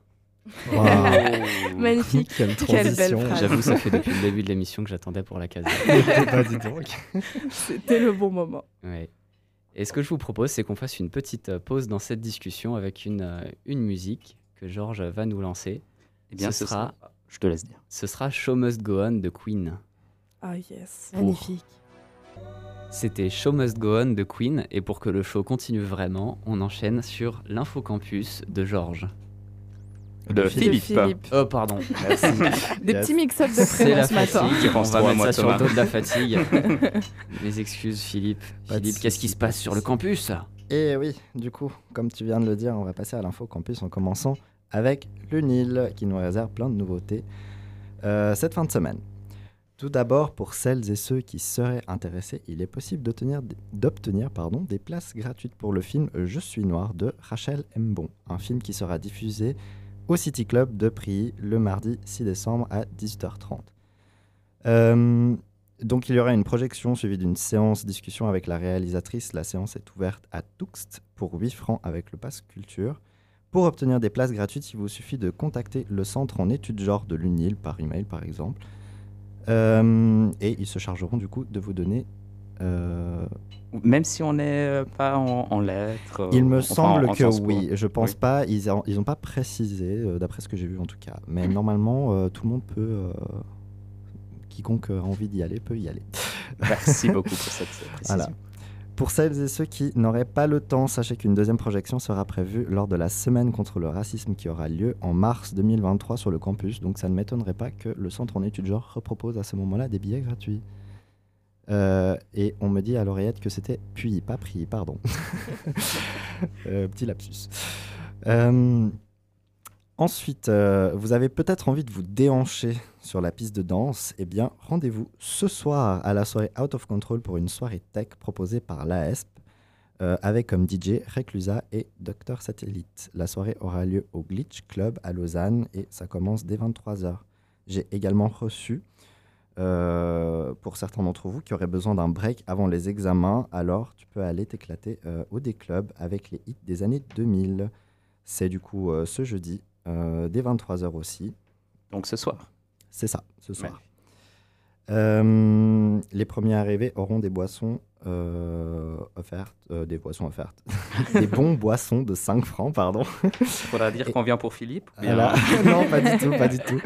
Waouh. <laughs> Magnifique. Quelle Quelle belle. J'avoue, ça fait depuis le début de l'émission que j'attendais pour la <laughs> donc. <laughs> C'était le bon moment. Ouais. Et ce que je vous propose, c'est qu'on fasse une petite euh, pause dans cette discussion avec une, euh, une musique que Georges va nous lancer. Eh bien, ce ce sera- sera. Je te laisse dire. Ce sera Show Must Go On de Queen. Ah yes. Magnifique. C'était Show Must Go On de Queen, et pour que le show continue vraiment, on enchaîne sur l'Infocampus de Georges. De De Philippe. Philippe. Oh, pardon. Merci. Des Yes. petits mix-up de C'est prénom la ce matin. fatigue. On va à mettre moi, ça sur le dos de la fatigue. <laughs> Mes excuses, Philippe. Pas Philippe, qu'est-ce qui se pas passe sur le campus? Et oui, du coup, comme tu viens de le dire, on va passer à l'info campus en commençant avec le Nil qui nous réserve plein de nouveautés euh, cette fin de semaine. Tout d'abord, pour celles et ceux qui seraient intéressés, il est possible d'obtenir, des places gratuites pour le film Je suis noir de Rachel Mbon, un film qui sera diffusé au City Club de Prilly le mardi 6 décembre à 18h30. Euh, Donc il y aura une projection suivie d'une séance discussion avec la réalisatrice. La séance est ouverte à Tuxt pour 8 francs avec le pass culture. Pour obtenir des places gratuites, il vous suffit de contacter le centre en études genre de l'UNIL par email par exemple. Euh, et ils se chargeront du coup de vous donner. euh, Même si on n'est pas en, en lettres. il euh, me enfin, semble en que oui. Je pense Oui. pas. Ils n'ont pas précisé, euh, d'après ce que j'ai vu en tout cas. Mais normalement, euh, tout le monde peut. euh, quiconque a envie d'y aller peut y aller. Merci <laughs> beaucoup pour cette euh, précision. Voilà. Pour celles et ceux qui n'auraient pas le temps, sachez qu'une deuxième projection sera prévue lors de la semaine contre le racisme qui aura lieu en mars 2023 sur le campus. Donc ça ne m'étonnerait pas que le centre en études genre repropose à ce moment-là des billets gratuits. Euh, et on me dit à l'oreillette que c'était puis, pas pris, pardon. <laughs> Euh, petit lapsus. Euh, ensuite, euh, vous avez peut-être envie de vous déhancher sur la piste de danse. Eh bien, rendez-vous ce soir à la soirée Out of Control pour une soirée tech proposée par l'AESP euh, avec comme DJ Reclusa et Dr Satellite. La soirée aura lieu au Glitch Club à Lausanne et ça commence dès 23h. J'ai également reçu, euh, pour certains d'entre vous qui auraient besoin d'un break avant les examens, alors tu peux aller t'éclater au D-Club avec les hits des années 2000. C'est du coup ce jeudi, dès 23h aussi. Donc ce soir. C'est ça, ce soir. Euh, les premiers arrivés auront des boissons euh, offertes, euh, des boissons offertes, <laughs> des bons boissons de 5 francs, pardon. Il faudra dire qu'on vient pour Philippe. ou bien- Voilà. <laughs> non, pas du tout, pas du tout.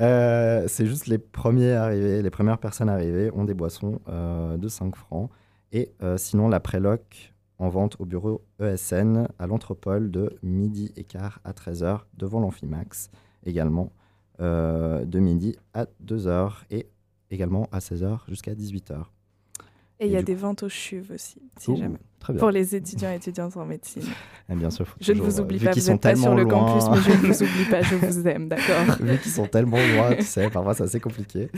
Euh, c'est juste les premiers arrivés, les premières personnes arrivées ont des boissons euh, de 5 francs. Et euh, sinon, la préloc en vente au bureau ESN à l'Anthropole de midi et quart à 13h devant l'Amphimax également euh, de midi à 2h et également à 16h jusqu'à 18h. Et il y a des ventes aux chuves aussi, si Ouh, jamais. Très bien. Pour les étudiants et étudiantes en médecine. <laughs> Et bien sûr, Je ne vous euh, oublie pas, vous n'êtes pas sur le loin- campus, mais je ne vous oublie pas, je vous aime, d'accord <laughs> Vu qu'ils sont tellement loin, tu sais, parfois c'est assez compliqué.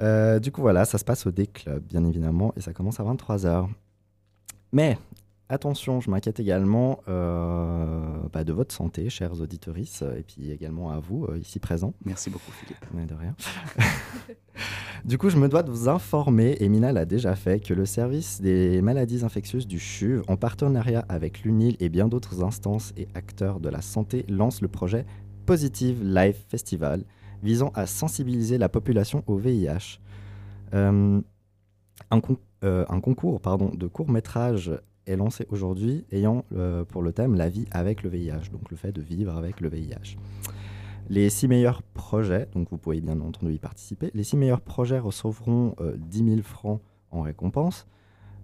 Euh, du coup, voilà, ça se passe au D-Club, bien évidemment, et ça commence à 23h. Mais, attention, je m'inquiète également euh, bah, de votre santé, chers auditorices, et puis également à vous, euh, ici présents. Merci beaucoup, Philippe. Mais de rien. <laughs> du coup, je me dois de vous informer, et Mina l'a déjà fait, que le service des maladies infectieuses du CHUV, en partenariat avec l'UNIL et bien d'autres instances et acteurs de la santé, lance le projet Positive Life Festival, visant à sensibiliser la population au VIH. Euh, euh, un concours pardon, de court-métrage est lancé aujourd'hui, ayant euh, pour le thème la vie avec le VIH, donc le fait de vivre avec le VIH. Les six meilleurs projets, donc vous pouvez bien entendu y participer, les six meilleurs projets recevront euh, 10 000 francs en récompense.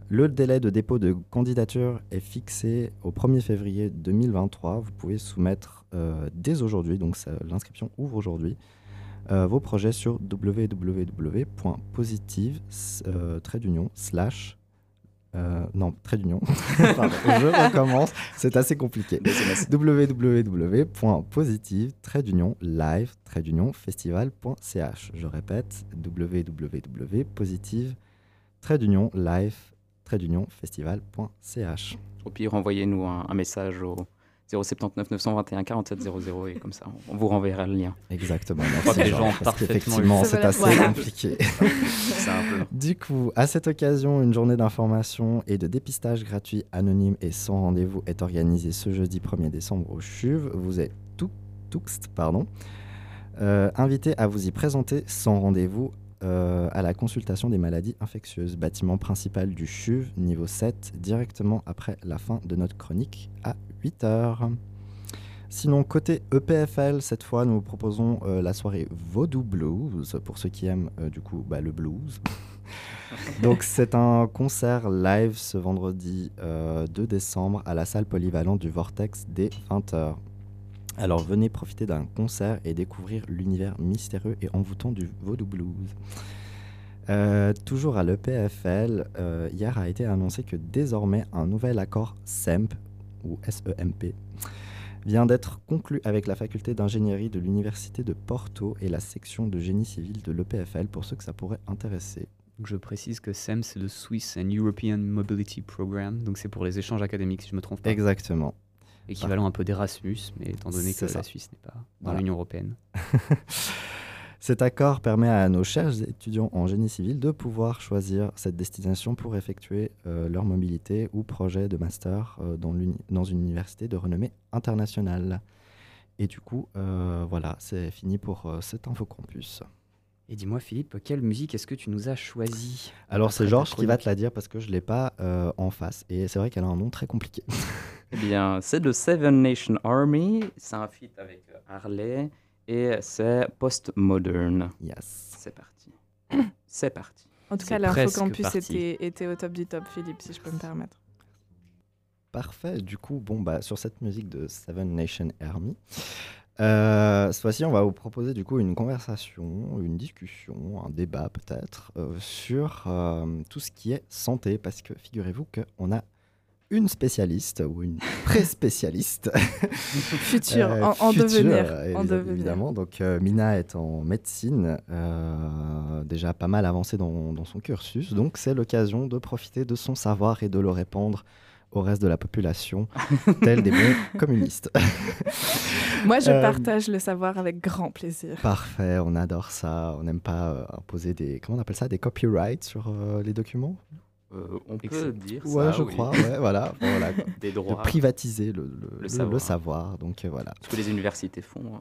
Le délai de dépôt de candidature est fixé au 1er février 2023. Vous pouvez soumettre euh, dès aujourd'hui, donc l'inscription ouvre aujourd'hui, euh, vos projets sur www.positive euh, trait d'union slash euh, non, trait d'union. <laughs> Je recommence, c'est assez compliqué www.positive live festival.ch. Je répète www.positive live festival.ch. Au pire, envoyez-nous un, un message au 079 921 47 00 et comme ça, on, vous renverra le lien. Exactement. merci, les gens parce eu. c'est assez Voilà. compliqué. <laughs> Du coup, à cette occasion, une journée d'information et de dépistage gratuit, anonyme et sans rendez-vous est organisée ce jeudi 1er décembre au CHUV. Vous êtes tout, Tuxt, pardon, euh, invité à vous y présenter sans rendez-vous euh, à la consultation des maladies infectieuses, bâtiment principal du CHUV, niveau 7, directement après la fin de notre chronique à 8h. Sinon, côté EPFL, cette fois, nous vous proposons euh, la soirée Vaudou Blues, pour ceux qui aiment euh, du coup bah, le blues. <laughs> Donc c'est un concert live ce vendredi euh, 2 décembre à la salle polyvalente du Vortex dès 20h. Alors venez profiter d'un concert et découvrir l'univers mystérieux et envoûtant du Vaudou Blues. Euh, toujours à l'EPFL, euh, hier a été annoncé que désormais un nouvel accord SEMP, ou SEMP, vient d'être conclu avec la faculté d'ingénierie de l'université de Porto et la section de génie civil de l'EPFL pour ceux que ça pourrait intéresser. Donc, je précise que SEM, c'est le Swiss and European Mobility Program, donc c'est pour les échanges académiques, si je me trompe pas. Exactement. Équivalent un peu d'Erasmus, mais étant donné que ça. la Suisse n'est pas dans Voilà. l'Union Européenne. <laughs> Cet accord permet à nos chers étudiants en génie civil de pouvoir choisir cette destination pour effectuer euh, leur mobilité ou projet de master euh, dans, une université de renommée internationale. Et du coup, euh, voilà, c'est fini pour cet infocampus. Et dis-moi, Philippe, quelle musique est-ce que tu nous as choisi Alors, c'est Georges qui va te la dire parce que je ne l'ai pas euh, en face. Et c'est vrai qu'elle a un nom très compliqué. <laughs> Eh bien, c'est de Seven Nation Army. C'est un feat avec Harley et c'est post-modern. yes. C'est parti. c'est parti. En tout cas, l'infocampus était, était au top du top, Philippe, si je peux me permettre. Parfait. Du coup, bon, bah, sur cette musique de Seven Nation Army, euh, cette fois-ci, on va vous proposer du coup une conversation, une discussion, un débat peut-être euh, sur euh, tout ce qui est santé, parce que figurez-vous qu'on a une spécialiste ou une <laughs> pré-spécialiste <laughs> Futur, Euh, en, en future, devenir. euh, en devenir. Évidemment. Donc, euh, Mina est en médecine, euh, déjà pas mal avancée dans, dans son cursus. Donc, c'est l'occasion de profiter de son savoir et de le répandre au reste de la population, <laughs> tels des bons communistes. Moi, je Euh, partage le savoir avec grand plaisir. Parfait, on adore ça. On n'aime pas euh, imposer des. Comment on appelle ça Des copyrights sur euh, les documents? Euh, on peut Excellent. dire Ouais, ça, je oui. crois. Ouais, voilà. <laughs> voilà quoi. <laughs> Des de droits. privatiser le, le- le- le savoir. Donc, euh, voilà. Ce que les universités font. euh,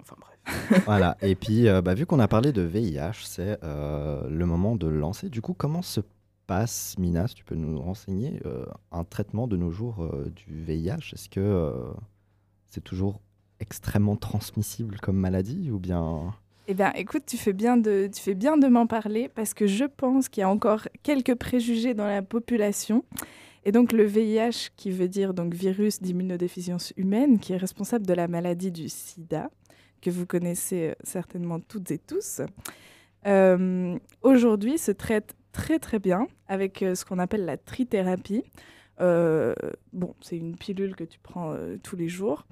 enfin bref. <laughs> voilà. Et puis, euh, bah, vu qu'on a parlé de VIH, c'est euh, le moment de lancer. Du coup, comment se passe, Mina, si tu peux nous renseigner, euh, un traitement de nos jours euh, du VIH Est-ce que euh, c'est toujours extrêmement transmissible comme maladie ou bien... Eh bien, écoute, tu fais bien de, m'en parler parce que je pense qu'il y a encore quelques préjugés dans la population. Et donc le VIH, qui veut dire donc virus d'immunodéficience humaine, qui est responsable de la maladie du SIDA, que vous connaissez euh, certainement toutes et tous, euh, aujourd'hui se traite très très bien avec euh, ce qu'on appelle la trithérapie. Bon, c'est une pilule que tu prends tous les jours.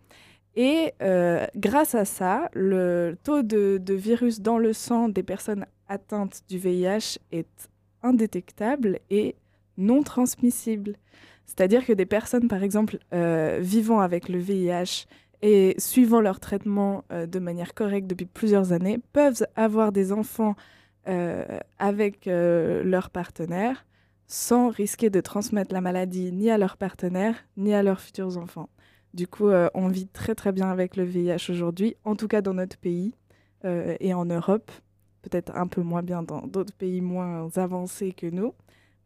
Et euh, grâce à ça, le taux de, virus dans le sang des personnes atteintes du VIH est indétectable et non transmissible. C'est-à-dire que des personnes, par exemple, euh, vivant avec le VIH et suivant leur traitement euh, de manière correcte depuis plusieurs années, peuvent avoir des enfants avec leur partenaire sans risquer de transmettre la maladie ni à leur partenaire ni à leurs futurs enfants. Du coup, euh, on vit très très bien avec le VIH aujourd'hui, en tout cas dans notre pays euh, et en Europe. Peut-être un peu moins bien dans d'autres pays moins avancés que nous.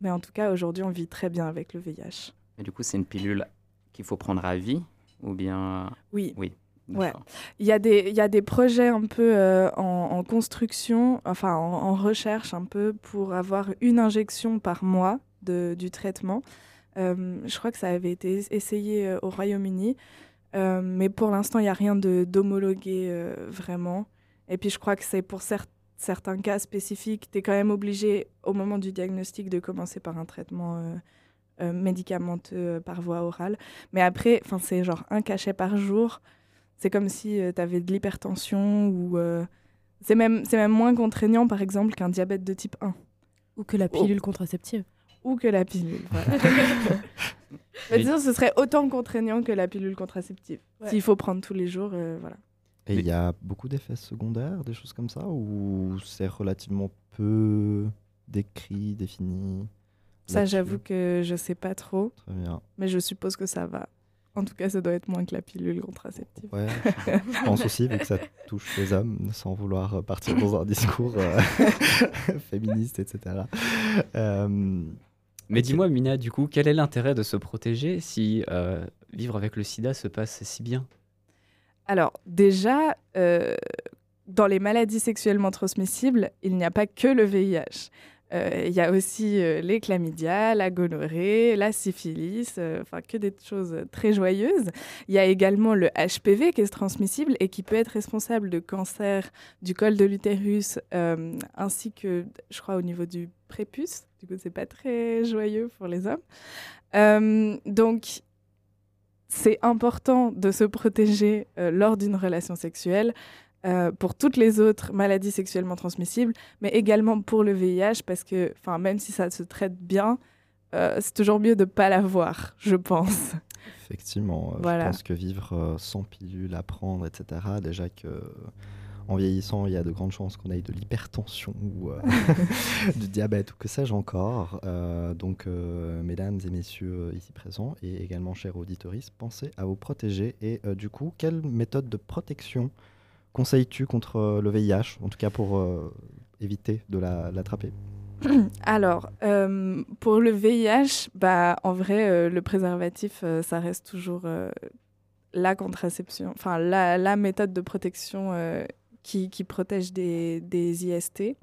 Mais en tout cas, aujourd'hui, on vit très bien avec le VIH. Mais du coup, c'est une pilule qu'il faut prendre à vie ou bien. Oui, Oui. Ouais. il y, a des- il y a des projets un peu euh, en, en construction, enfin en, en recherche un peu, pour avoir une injection par mois de, du traitement. Euh, je crois que ça avait été essayé euh, au Royaume-Uni, euh, mais pour l'instant, il n'y a rien de- d'homologué euh, vraiment. Et puis, je crois que c'est pour cer- certains cas spécifiques, tu es quand même obligé, au moment du diagnostic, de commencer par un traitement euh, euh, médicamenteux euh, par voie orale. Mais après, 'fin, c'est genre un cachet par jour. C'est comme si tu avais de l'hypertension ou. euh, c'est même, c'est même moins contraignant, par exemple, qu'un diabète de type 1 Ou que la pilule contraceptive. Ou que la pilule. Voilà. <laughs> Mais disons, ce serait autant contraignant que la pilule contraceptive. Ouais. S'il faut prendre tous les jours, euh, voilà. Et il Mais- y a beaucoup d'effets secondaires, des choses comme ça Ou c'est relativement peu décrit, défini? Ça, j'avoue que je sais pas trop, Très bien. mais je suppose que ça va. En tout cas, ça doit être moins que la pilule contraceptive. Ouais, je pense aussi, vu que ça touche les hommes, sans vouloir euh, partir dans un discours euh, <laughs> féministe, etc. Euh, Mais dis-moi, Mina, du coup, quel est l'intérêt de se protéger si euh, vivre avec le sida se passe si bien? Alors, déjà, euh, dans les maladies sexuellement transmissibles, il n'y a pas que le VIH. Euh, Il y a aussi euh, les chlamydia, la gonorrhée, la syphilis, euh, enfin que des choses très joyeuses. Il y a également le HPV qui est transmissible et qui peut être responsable de cancer du col de l'utérus euh, ainsi que, je crois, au niveau du prépuce. Du coup, c'est pas très joyeux pour les hommes. Euh, donc, c'est important de se protéger euh, lors d'une relation sexuelle euh, pour toutes les autres maladies sexuellement transmissibles, mais également pour le VIH, parce que même si ça se traite bien, euh, c'est toujours mieux de ne pas l'avoir, je pense. Effectivement, euh, Voilà. je pense que vivre euh, sans pilule à prendre, etc., déjà que en vieillissant, il y a de grandes chances qu'on ait de l'hypertension ou euh, <laughs> <laughs> du diabète ou que sais-je encore. Euh, donc, euh, mesdames et messieurs ici présents et également chers auditeurs, pensez à vous protéger. Et du coup, quelle méthode de protection conseilles-tu contre euh, le VIH, en tout cas pour euh, éviter de la- l'attraper? <clears throat> Alors, euh, pour le VIH, bah, en vrai, le préservatif, ça reste toujours la contraception, enfin la, méthode de protection qui, protège des, IST.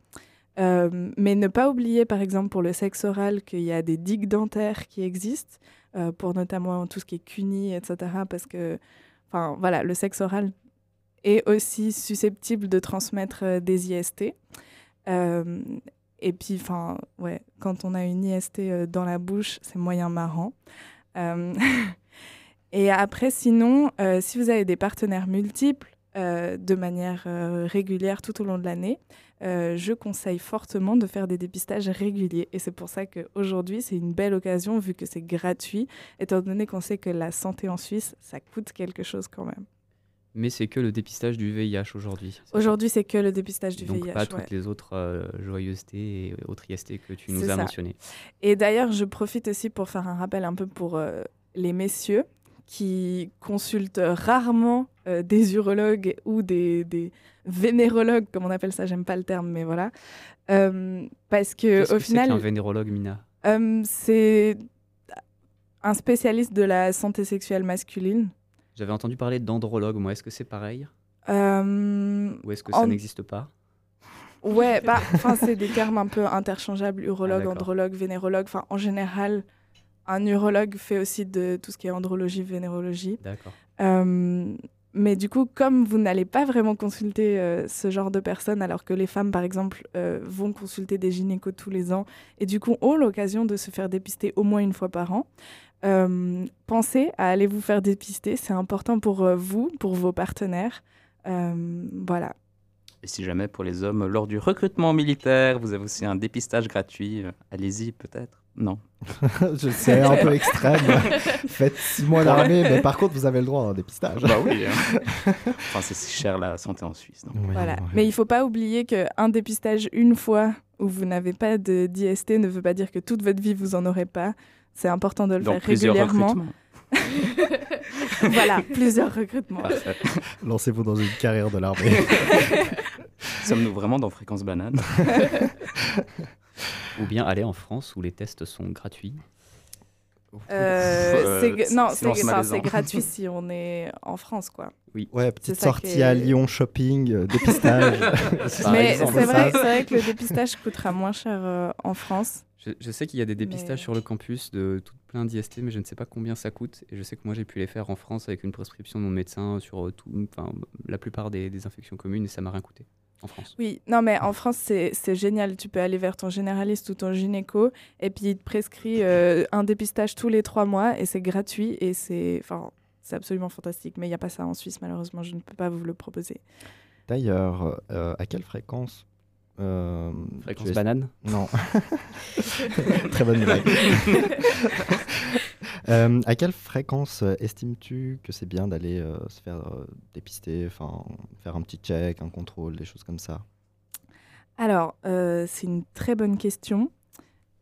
Mais ne pas oublier, par exemple, pour le sexe oral, qu'il y a des digues dentaires qui existent, pour notamment tout ce qui est CUNY, etc. Parce que, enfin, voilà, le sexe oral est aussi susceptible de transmettre euh, des IST. Euh, et puis, enfin, ouais, quand on a une IST euh, dans la bouche, c'est moyen marrant. <laughs> Et après, sinon, si vous avez des partenaires multiples de manière régulière tout au long de l'année, je conseille fortement de faire des dépistages réguliers. Et c'est pour ça qu'aujourd'hui, c'est une belle occasion, vu que c'est gratuit, étant donné qu'on sait que la santé en Suisse, ça coûte quelque chose quand même. Mais c'est que le dépistage du VIH aujourd'hui. c'est Aujourd'hui, c'est que le dépistage du Donc VIH. pas ouais. toutes les autres euh, joyeusetés et autres IST que tu nous C'est as mentionnées. Et d'ailleurs, je profite aussi pour faire un rappel un peu pour euh, les messieurs qui consultent rarement euh, des urologues ou des, des vénérologues, comme on appelle ça, j'aime pas le terme, mais voilà. Euh, parce que au que c'est final, qu'un vénérologue, Mina? c'est un spécialiste de la santé sexuelle masculine. J'avais entendu parler d'andrologue, moi. Est-ce que c'est pareil Euh, Ou est-ce que En- ça n'existe pas Ouais, bah, c'est des termes un peu interchangeables, urologue, Ah, andrologue, vénérologue. Enfin, en général, un urologue fait aussi de tout ce qui est andrologie, vénérologie. D'accord. Euh, mais du coup, comme vous n'allez pas vraiment consulter euh, ce genre de personnes, alors que les femmes, par exemple, euh, vont consulter des gynécos tous les ans et du coup ont l'occasion de se faire dépister au moins une fois par an, euh, pensez à aller vous faire dépister. C'est important pour euh, vous, pour vos partenaires. Euh, voilà. Et si jamais pour les hommes, lors du recrutement militaire, vous avez aussi un dépistage gratuit, allez-y peut-être. Non. <laughs> Je sais, un peu extrême. <laughs> Faites six mois d'armée, mais par contre, vous avez le droit à un dépistage. Bah oui. hein. <laughs> enfin, c'est si cher la santé en Suisse. donc. Oui, Voilà. Mais il faut pas oublier qu'un dépistage une fois où vous n'avez pas de d'IST ne veut pas dire que toute votre vie vous en aurez pas. C'est important de le Donc faire plusieurs régulièrement. recrutements. <laughs> voilà, plusieurs <laughs> recrutements. Lancez-vous dans une carrière de l'armée. <laughs> Sommes-nous vraiment dans Fréquence Banane? Ou bien aller en France où les tests sont gratuits? Euh, Euh, c'est non, c'est gratuit si on est en France, quoi. Ouais, petite sortie à Lyon shopping, euh, dépistage. Mais c'est vrai, que le dépistage coûtera moins cher euh, en France. Je, je sais qu'il y a des dépistages Mais- sur le campus de tout plein d'IST, mais je ne sais pas combien ça coûte. Et je sais que moi, j'ai pu les faire en France avec une prescription de mon médecin sur euh, tout, enfin, la plupart des, des infections communes et ça m'a rien coûté en France. Oui, non, mais en France, c'est c'est génial. Tu peux aller vers ton généraliste ou ton gynéco, et puis il te prescrit euh, un dépistage tous les trois mois, et c'est gratuit, et c'est enfin, c'est absolument fantastique. Mais il n'y a pas ça en Suisse, malheureusement, je ne peux pas vous le proposer. D'ailleurs, euh, à quelle fréquence euh, Fréquence banane Non. <laughs> Très bonne blague. <laughs> Euh, à quelle fréquence euh, estimes-tu que c'est bien d'aller euh, se faire euh, dépister, enfin faire un petit check, un contrôle, des choses comme ça? Alors, euh, c'est une très bonne question.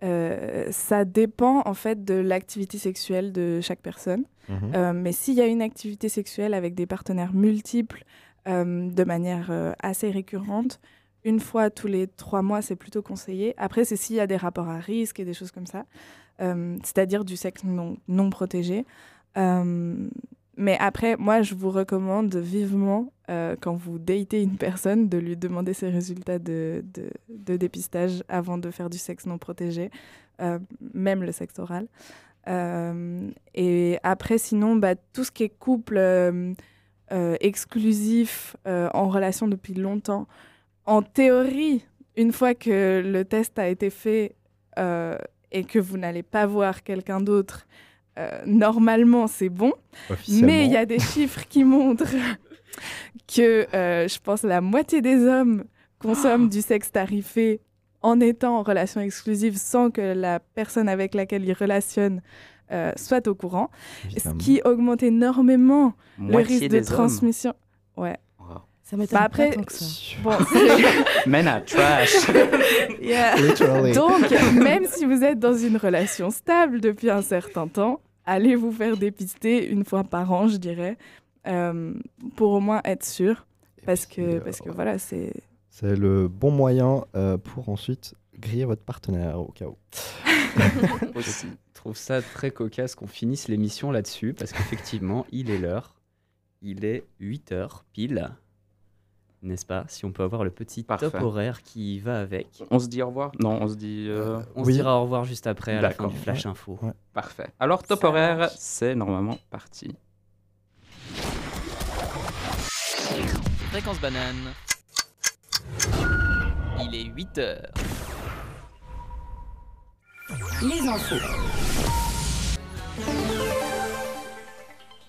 Euh, ça dépend en fait de l'activité sexuelle de chaque personne. Mhm. Euh, mais s'il y a une activité sexuelle avec des partenaires multiples euh, de manière euh, assez récurrente, une fois tous les trois mois, c'est plutôt conseillé. Après, c'est s'il y a des rapports à risque et des choses comme ça, euh, c'est-à-dire du sexe non, protégé. Euh, mais après, moi, je vous recommande vivement, euh, quand vous datez une personne, de lui demander ses résultats de, dépistage avant de faire du sexe non protégé, même le sexe oral. Et après, sinon, bah, tout ce qui est couple exclusif en relation depuis longtemps, en théorie, une fois que le test a été fait euh, et que vous n'allez pas voir quelqu'un d'autre, euh, normalement, c'est bon. Mais il y a des chiffres qui montrent <laughs> que euh, je pense la moitié des hommes consomment du sexe tarifé en étant en relation exclusive sans que la personne avec laquelle ils relationnent euh, soit au courant, ce qui augmente énormément le risque de hommes. transmission. Ouais. Ça m'étonne Bah après, pas tant que ça. bon, <laughs> Men are trash. <laughs> Yeah. Literally. Donc, même si vous êtes dans une relation stable depuis un certain temps, allez vous faire dépister une fois par an, je dirais, euh, pour au moins être sûr. Et Parce puis, que, euh, parce que voilà, c'est. C'est le bon moyen euh, pour ensuite griller votre partenaire au cas où. Aussi. <laughs> Je trouve ça très cocasse qu'on finisse l'émission là-dessus, parce qu'effectivement, il est l'heure. Il est 8 heures pile. N'est-ce pas Si on peut avoir le petit Parfait. top horaire qui va avec. On se dit au revoir Non, on se dit. euh, On Oui. se dira au revoir juste après, à la fin D'accord. du Flash Info. Ouais. Parfait. Alors, top Ça horaire, c'est normalement parti. Fréquence banane. Il est 8 heures. Les infos.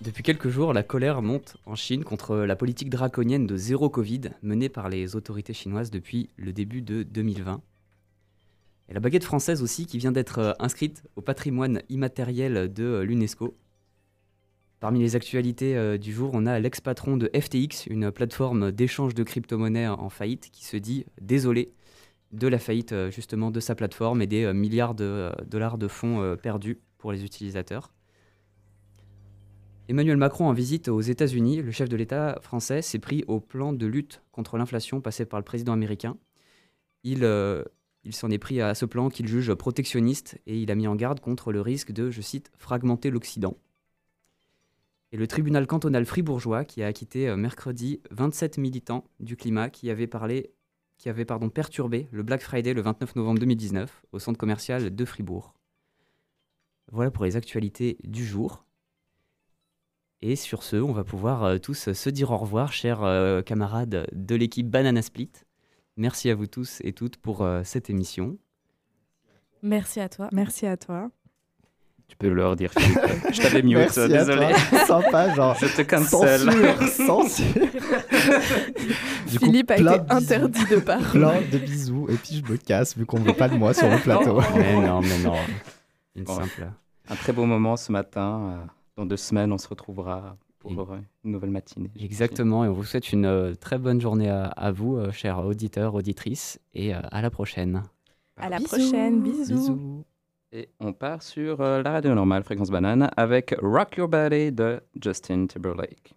Depuis quelques jours, la colère monte en Chine contre la politique draconienne de zéro Covid menée par les autorités chinoises depuis le début de 2020. Et la baguette française aussi qui vient d'être euh, inscrite au patrimoine immatériel de euh, l'UNESCO. Parmi les actualités euh, du jour, on a l'ex-patron de FTX, une plateforme d'échange de crypto-monnaies en faillite, qui se dit désolé de la faillite justement de sa plateforme et des milliards de dollars de fonds perdus pour les utilisateurs. Emmanuel Macron en visite aux États-Unis, le chef de l'État français s'est pris au plan de lutte contre l'inflation passé par le président américain. Il, euh, il s'en est pris à ce plan qu'il juge protectionniste et il a mis en garde contre le risque de, je cite, fragmenter l'Occident. Et le tribunal cantonal fribourgeois qui a acquitté euh, mercredi 27 militants du climat qui avaient parlé qui avaient pardon, perturbé le Black Friday le 29 novembre 2019 au centre commercial de Fribourg. Voilà pour les actualités du jour. Et sur ce, on va pouvoir euh, tous se dire au revoir, chers euh, camarades de l'équipe Banana Split. Merci à vous tous et toutes pour euh, cette émission. Merci à toi. Merci à toi. Tu peux leur dire, Philippe. Je t'avais mute, Merci à désolé. toi. Sympa, genre. Je te cancel. Censure, censure. Du coup, Philippe a été de interdit de parler. Plein de bisous. Et puis je me casse vu qu'on ne veut pas de moi sur le plateau. Mais non, mais non. Une Bon. simple. Un très beau moment ce matin. euh, Dans deux semaines, on se retrouvera pour euh, une nouvelle matinée. Exactement. Et on vous souhaite une euh, très bonne journée à, à vous, euh, chers auditeurs, auditrices. Et euh, à la prochaine. À la Bisous. prochaine. Bisous. Bisous. Et on part sur euh, la radio normale, fréquence banane, avec Rock Your Body de Justin Timberlake.